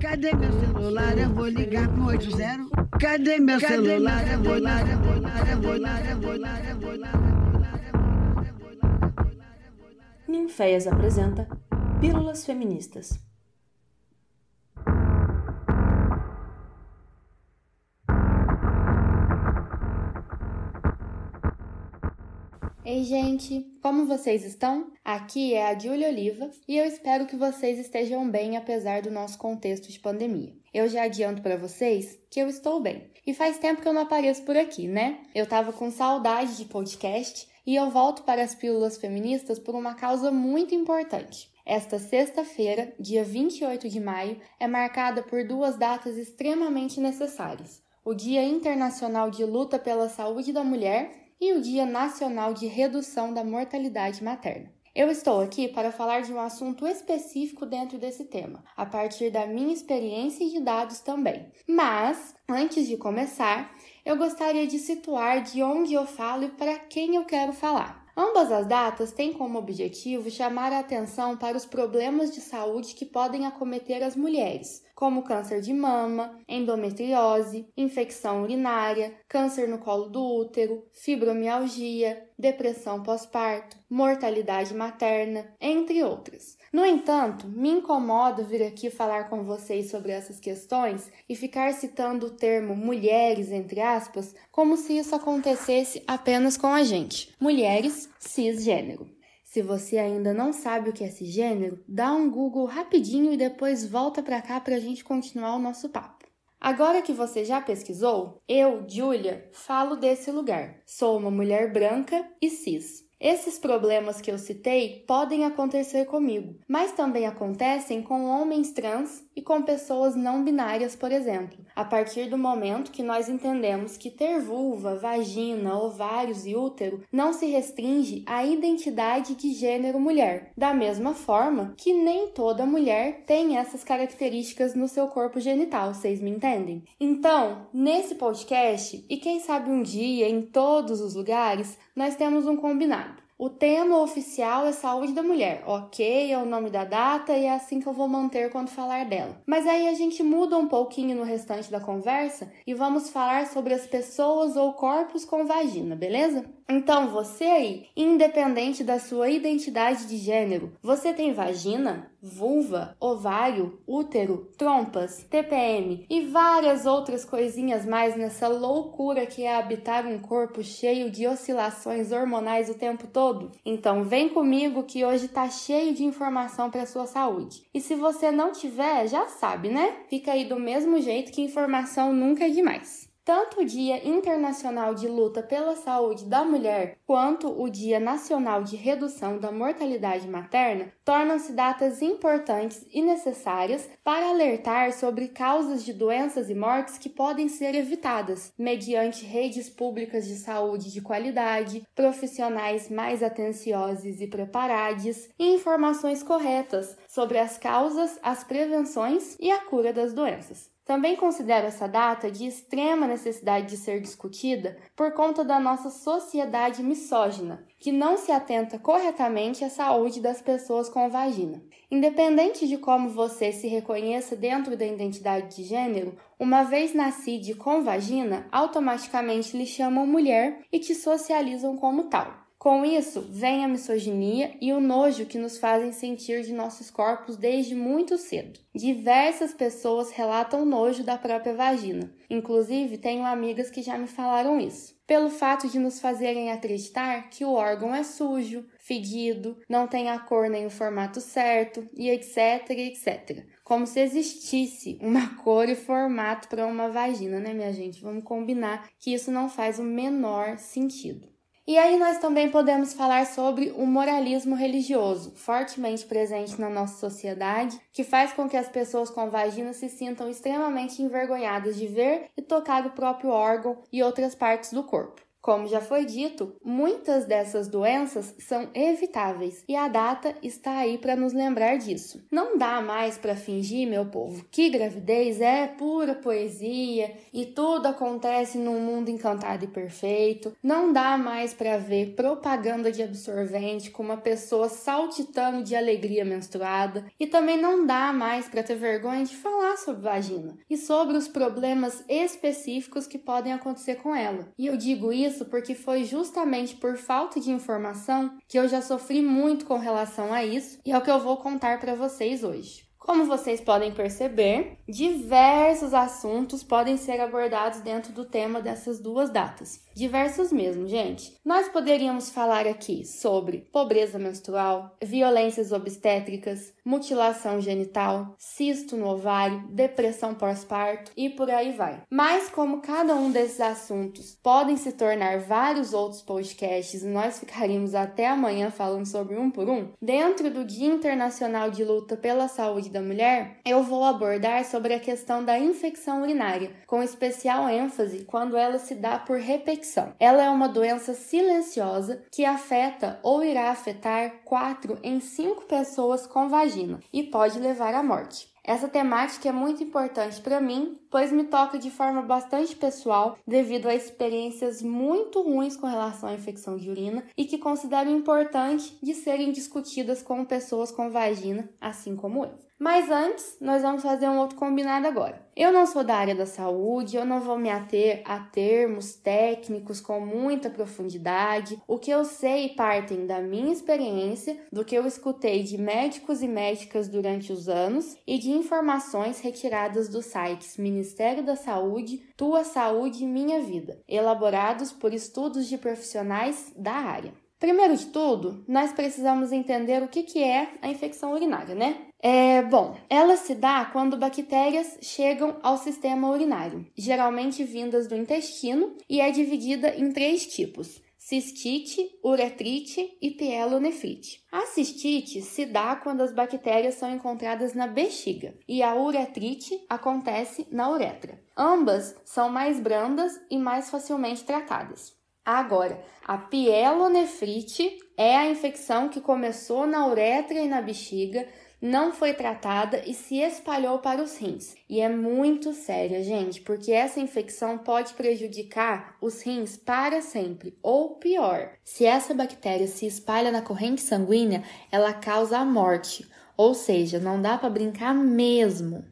Cadê meu celular? Eu vou ligar pro 80. Cadê meu celular? Eu vou ligar, eu vou ligar, eu vou ligar, eu vou ligar, eu vou ligar. Ninféias apresenta Pílulas Feministas. Ei, gente, como vocês estão? Aqui é a Júlia Oliva e eu espero que vocês estejam bem apesar do nosso contexto de pandemia. Eu já adianto para vocês que eu estou bem. E faz tempo que eu não apareço por aqui, né? Eu tava com saudade de podcast e eu volto para as pílulas feministas por uma causa muito importante. Esta sexta-feira, dia 28 de maio, é marcada por duas datas extremamente necessárias: o Dia Internacional de Luta pela Saúde da Mulher e o Dia Nacional de Redução da Mortalidade Materna. Eu estou aqui para falar de um assunto específico dentro desse tema, a partir da minha experiência e de dados também. Mas, antes de começar, eu gostaria de situar de onde eu falo e para quem eu quero falar. Ambas as datas têm como objetivo chamar a atenção para os problemas de saúde que podem acometer as mulheres, como câncer de mama, endometriose, infecção urinária, câncer no colo do útero, fibromialgia, depressão pós-parto, mortalidade materna, entre outras. No entanto, me incomoda vir aqui falar com vocês sobre essas questões e ficar citando o termo mulheres, entre aspas, como se isso acontecesse apenas com a gente, mulheres cisgênero. Se você ainda não sabe o que é cisgênero, dá um Google rapidinho e depois volta para cá para a gente continuar o nosso papo. Agora que você já pesquisou, eu, Julia, falo desse lugar. Sou uma mulher branca e cis. Esses problemas que eu citei podem acontecer comigo, mas também acontecem com homens trans e com pessoas não binárias, por exemplo, a partir do momento que nós entendemos que ter vulva, vagina, ovários e útero não se restringe à identidade de gênero mulher, da mesma forma que nem toda mulher tem essas características no seu corpo genital, vocês me entendem? Então, nesse podcast, e quem sabe um dia em todos os lugares, nós temos um combinado. O tema oficial é saúde da mulher. Ok, é o nome da data e é assim que eu vou manter quando falar dela. Mas aí a gente muda um pouquinho no restante da conversa e vamos falar sobre as pessoas ou corpos com vagina, beleza? Então, você aí, independente da sua identidade de gênero, você tem vagina, vulva, ovário, útero, trompas, TPM e várias outras coisinhas mais nessa loucura que é habitar um corpo cheio de oscilações hormonais o tempo todo? Então, vem comigo que hoje tá cheio de informação para sua saúde. E se você não tiver, já sabe, né? Fica aí do mesmo jeito que informação nunca é demais. Tanto o Dia Internacional de Luta pela Saúde da Mulher quanto o Dia Nacional de Redução da Mortalidade Materna tornam-se datas importantes e necessárias para alertar sobre causas de doenças e mortes que podem ser evitadas mediante redes públicas de saúde de qualidade, profissionais mais atenciosos e preparados e informações corretas sobre as causas, as prevenções e a cura das doenças. Também considero essa data de extrema necessidade de ser discutida por conta da nossa sociedade misógina, que não se atenta corretamente à saúde das pessoas com vagina. Independente de como você se reconheça dentro da identidade de gênero, uma vez nascida com vagina, automaticamente lhe chamam mulher e te socializam como tal. Com isso, vem a misoginia e o nojo que nos fazem sentir de nossos corpos desde muito cedo. Diversas pessoas relatam nojo da própria vagina. Inclusive, tenho amigas que já me falaram isso. Pelo fato de nos fazerem acreditar que o órgão é sujo, fedido, não tem a cor nem o formato certo e etc, etc. Como se existisse uma cor e formato para uma vagina, né, minha gente? Vamos combinar que isso não faz o menor sentido. E aí nós também podemos falar sobre o moralismo religioso, fortemente presente na nossa sociedade, que faz com que as pessoas com vagina se sintam extremamente envergonhadas de ver e tocar o próprio órgão e outras partes do corpo. Como já foi dito, muitas dessas doenças são evitáveis e a data está aí para nos lembrar disso. Não dá mais para fingir, meu povo, que gravidez é pura poesia e tudo acontece num mundo encantado e perfeito. Não dá mais para ver propaganda de absorvente com uma pessoa saltitando de alegria menstruada e também não dá mais para ter vergonha de falar sobre vagina e sobre os problemas específicos que podem acontecer com ela. E eu digo isso isso porque foi justamente por falta de informação que eu já sofri muito com relação a isso e é o que eu vou contar para vocês hoje. Como vocês podem perceber, diversos assuntos podem ser abordados dentro do tema dessas duas datas. Diversos mesmo, gente. Nós poderíamos falar aqui sobre pobreza menstrual, violências obstétricas, mutilação genital, cisto no ovário, depressão pós-parto e por aí vai. Mas como cada um desses assuntos podem se tornar vários outros podcasts e nós ficaríamos até amanhã falando sobre um por um, dentro do Dia Internacional de Luta pela Saúde da Mulher, eu vou abordar sobre a questão da infecção urinária, com especial ênfase quando ela se dá por repetição. Ela é uma doença silenciosa que afeta ou irá afetar 4 em 5 pessoas com vagina e pode levar à morte. Essa temática é muito importante para mim, pois me toca de forma bastante pessoal devido a experiências muito ruins com relação à infecção de urina e que considero importante de serem discutidas com pessoas com vagina, assim como eu. Mas antes, nós vamos fazer um outro combinado agora. Eu não sou da área da saúde, eu não vou me ater a termos técnicos com muita profundidade. O que eu sei partem da minha experiência, do que eu escutei de médicos e médicas durante os anos e de informações retiradas dos sites Ministério da Saúde, Tua Saúde e Minha Vida, elaborados por estudos de profissionais da área. Primeiro de tudo, nós precisamos entender o que, é a infecção urinária, né? É, bom, ela se dá quando bactérias chegam ao sistema urinário, geralmente vindas do intestino, e é dividida em três tipos: cistite, uretrite e pielonefrite. A cistite se dá quando as bactérias são encontradas na bexiga e a uretrite acontece na uretra. Ambas são mais brandas e mais facilmente tratadas. Agora, a pielonefrite é a infecção que começou na uretra e na bexiga, não foi tratada e se espalhou para os rins. E é muito séria, gente, porque essa infecção pode prejudicar os rins para sempre, ou pior, se essa bactéria se espalha na corrente sanguínea, ela causa a morte. Ou seja, não dá para brincar mesmo.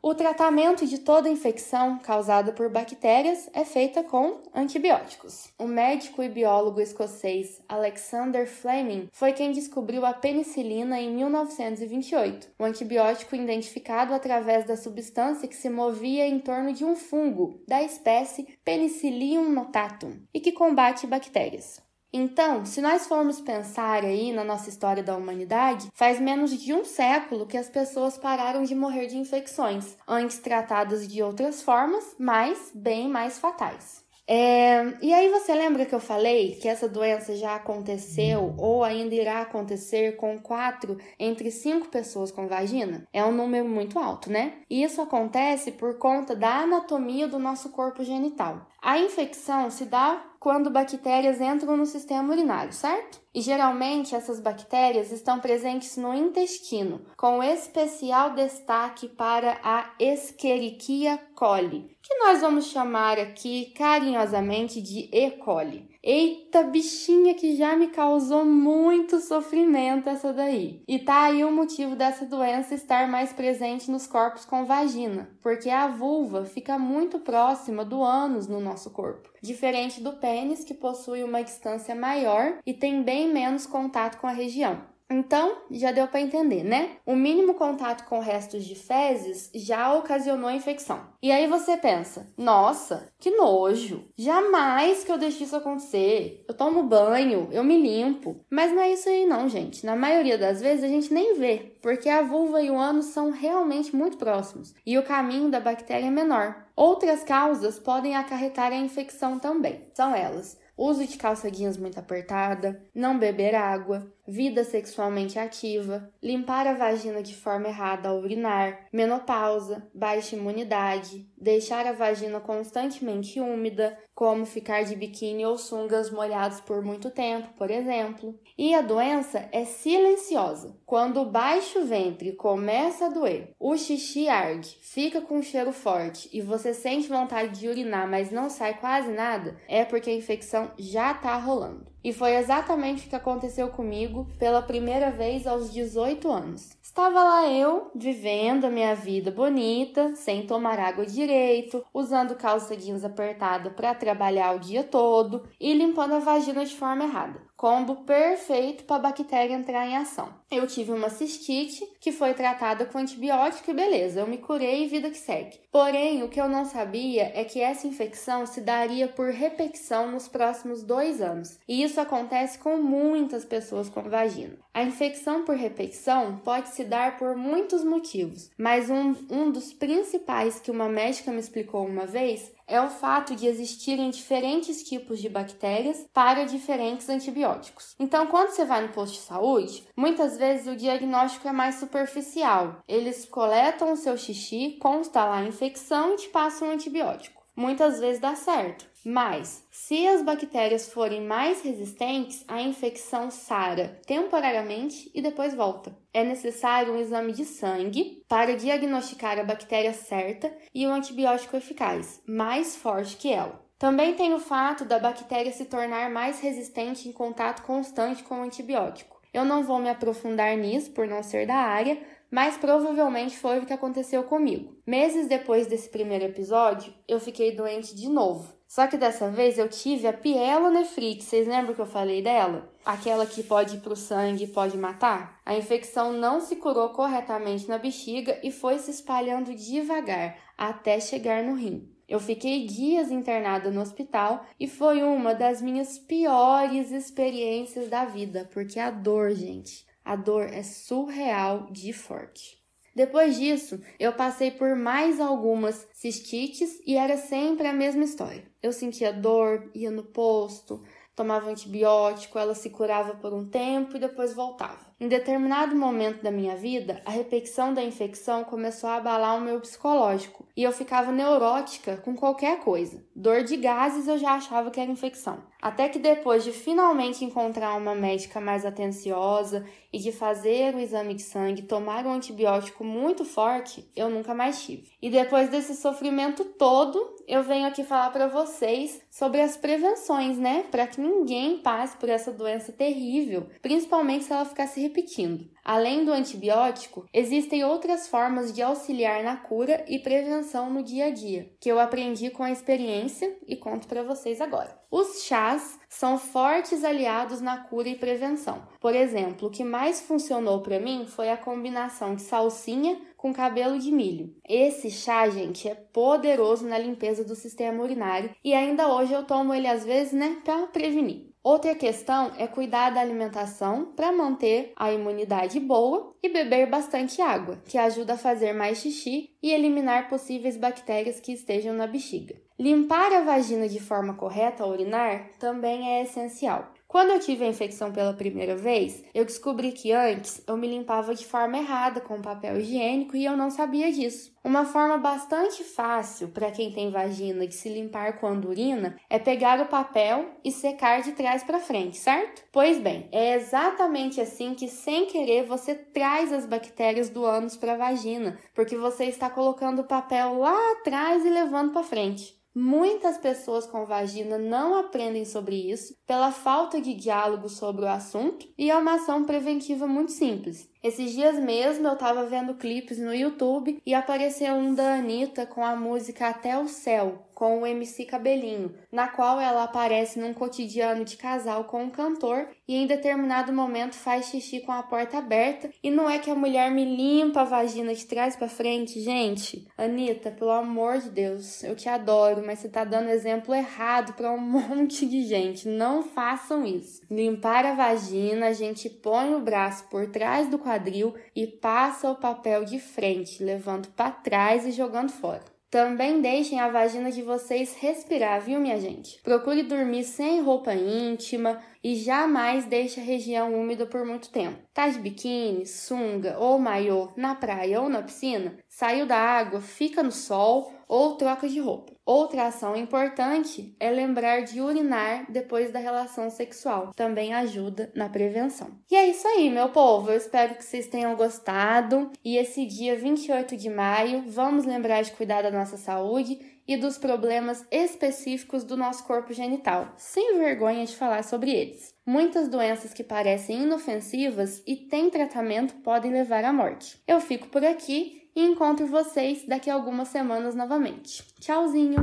O tratamento de toda infecção causada por bactérias é feita com antibióticos. O médico e biólogo escocês Alexander Fleming foi quem descobriu a penicilina em 1928, um antibiótico identificado através da substância que se movia em torno de um fungo da espécie Penicillium notatum e que combate bactérias. Então, se nós formos pensar aí na nossa história da humanidade, faz menos de um século que as pessoas pararam de morrer de infecções, antes tratadas de outras formas, mas bem mais fatais. É, e aí você lembra que eu falei que essa doença já aconteceu ou ainda irá acontecer com quatro entre cinco pessoas com vagina? É um número muito alto, né? E isso acontece por conta da anatomia do nosso corpo genital. A infecção se dá quando bactérias entram no sistema urinário, certo? E geralmente essas bactérias estão presentes no intestino, com especial destaque para a Escherichia coli, que nós vamos chamar aqui carinhosamente de E. coli. Eita, bichinha que já me causou muito sofrimento essa daí. E tá aí o motivo dessa doença estar mais presente nos corpos com vagina, porque a vulva fica muito próxima do ânus no nosso corpo, diferente do pênis que possui uma distância maior e tem bem menos contato com a região. Então, já deu para entender, né? O mínimo contato com restos de fezes já ocasionou a infecção. E aí você pensa: nossa, que nojo! Jamais que eu deixe isso acontecer. Eu tomo banho, eu me limpo. Mas não é isso aí, não, gente. Na maioria das vezes a gente nem vê, porque a vulva e o ânus são realmente muito próximos e o caminho da bactéria é menor. Outras causas podem acarretar a infecção também. São elas: uso de calça jeans muito apertada, não beber água, vida sexualmente ativa, limpar a vagina de forma errada ao urinar, menopausa, baixa imunidade, deixar a vagina constantemente úmida, como ficar de biquíni ou sungas molhados por muito tempo, por exemplo. E a doença é silenciosa. Quando o baixo ventre começa a doer, o xixi arde, fica com um cheiro forte e você sente vontade de urinar, mas não sai quase nada, é porque a infecção já está rolando. E foi exatamente o que aconteceu comigo pela primeira vez aos 18 anos. Estava lá eu, vivendo a minha vida bonita, sem tomar água direito, usando calça jeans apertada para trabalhar o dia todo e limpando a vagina de forma errada. Combo perfeito para a bactéria entrar em ação. Eu tive uma cistite que foi tratada com antibiótico e beleza, eu me curei e vida que segue. Porém, o que eu não sabia é que essa infecção se daria por repetição nos próximos dois anos. E isso acontece com muitas pessoas com vagina. A infecção por repetição pode se dar por muitos motivos, mas um, um dos principais que uma médica me explicou uma vez é o fato de existirem diferentes tipos de bactérias para diferentes antibióticos. Então, quando você vai no posto de saúde, muitas vezes o diagnóstico é mais superficial. Eles coletam o seu xixi, consta lá a infecção e te passam um antibiótico. Muitas vezes dá certo, mas se as bactérias forem mais resistentes, a infecção sara temporariamente e depois volta. É necessário um exame de sangue para diagnosticar a bactéria certa e o antibiótico eficaz, mais forte que ela. Também tem o fato da bactéria se tornar mais resistente em contato constante com o antibiótico. Eu não vou me aprofundar nisso por não ser da área, mas provavelmente foi o que aconteceu comigo. Meses depois desse primeiro episódio, eu fiquei doente de novo. Só que dessa vez eu tive a pielonefrite. Vocês lembram que eu falei dela? Aquela que pode ir pro sangue e pode matar? A infecção não se curou corretamente na bexiga e foi se espalhando devagar até chegar no rim. Eu fiquei dias internada no hospital e foi uma das minhas piores experiências da vida, porque a dor, gente, a dor é surreal de forte. Depois disso, eu passei por mais algumas cistites e era sempre a mesma história. Eu sentia dor, ia no posto, tomava antibiótico, ela se curava por um tempo e depois voltava. Em determinado momento da minha vida, a repetição da infecção começou a abalar o meu psicológico e eu ficava neurótica com qualquer coisa. Dor de gases eu já achava que era infecção. Até que depois de finalmente encontrar uma médica mais atenciosa e de fazer o exame de sangue, tomar um antibiótico muito forte, eu nunca mais tive. E depois desse sofrimento todo, eu venho aqui falar para vocês sobre as prevenções, né? Para que ninguém passe por essa doença terrível, principalmente se ela ficar se repetindo. Além do antibiótico, existem outras formas de auxiliar na cura e prevenção no dia a dia, que eu aprendi com a experiência e conto para vocês agora. Os chás são fortes aliados na cura e prevenção. Por exemplo, o que mais funcionou para mim foi a combinação de salsinha com cabelo de milho. Esse chá, gente, é poderoso na limpeza do sistema urinário e ainda hoje eu tomo ele às vezes, né, para prevenir. Outra questão é cuidar da alimentação para manter a imunidade boa e beber bastante água, que ajuda a fazer mais xixi e eliminar possíveis bactérias que estejam na bexiga. Limpar a vagina de forma correta ao urinar também é essencial. Quando eu tive a infecção pela primeira vez, eu descobri que antes eu me limpava de forma errada com papel higiênico e eu não sabia disso. Uma forma bastante fácil para quem tem vagina de se limpar quando urina é pegar o papel e secar de trás para frente, certo? Pois bem, é exatamente assim que sem querer você traz as bactérias do ânus para a vagina, porque você está colocando o papel lá atrás e levando para frente. Muitas pessoas com vagina não aprendem sobre isso pela falta de diálogo sobre o assunto e é uma ação preventiva muito simples. Esses dias mesmo eu tava vendo clipes no YouTube e apareceu um da Anitta com a música Até o Céu, com o MC Cabelinho, na qual ela aparece num cotidiano de casal com um cantor e em determinado momento faz xixi com a porta aberta e não é que a mulher me limpa a vagina de trás para frente, gente. Anitta, pelo amor de Deus, eu te adoro, mas você tá dando exemplo errado para um monte de gente. Não façam isso. Limpar a vagina, a gente põe o braço por trás do quadril e passa o papel de frente, levando para trás e jogando fora. Também deixem a vagina de vocês respirar, viu, minha gente? Procure dormir sem roupa íntima e jamais deixe a região úmida por muito tempo. Tá de biquíni, sunga ou maiô na praia ou na piscina? Saiu da água, fica no sol ou troca de roupa. Outra ação importante é lembrar de urinar depois da relação sexual. Também ajuda na prevenção. E é isso aí, meu povo. Eu espero que vocês tenham gostado. E esse dia 28 de maio, vamos lembrar de cuidar da nossa saúde e dos problemas específicos do nosso corpo genital, sem vergonha de falar sobre eles. Muitas doenças que parecem inofensivas e têm tratamento podem levar à morte. Eu fico por aqui e encontro vocês daqui a algumas semanas novamente. Tchauzinho!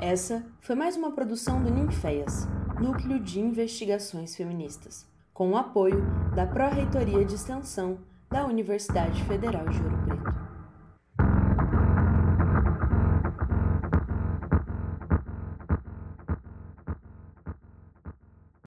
Essa foi mais uma produção do Ninféias, Núcleo de Investigações Feministas, com o apoio da Pró-Reitoria de Extensão da Universidade Federal de Ouro Preto.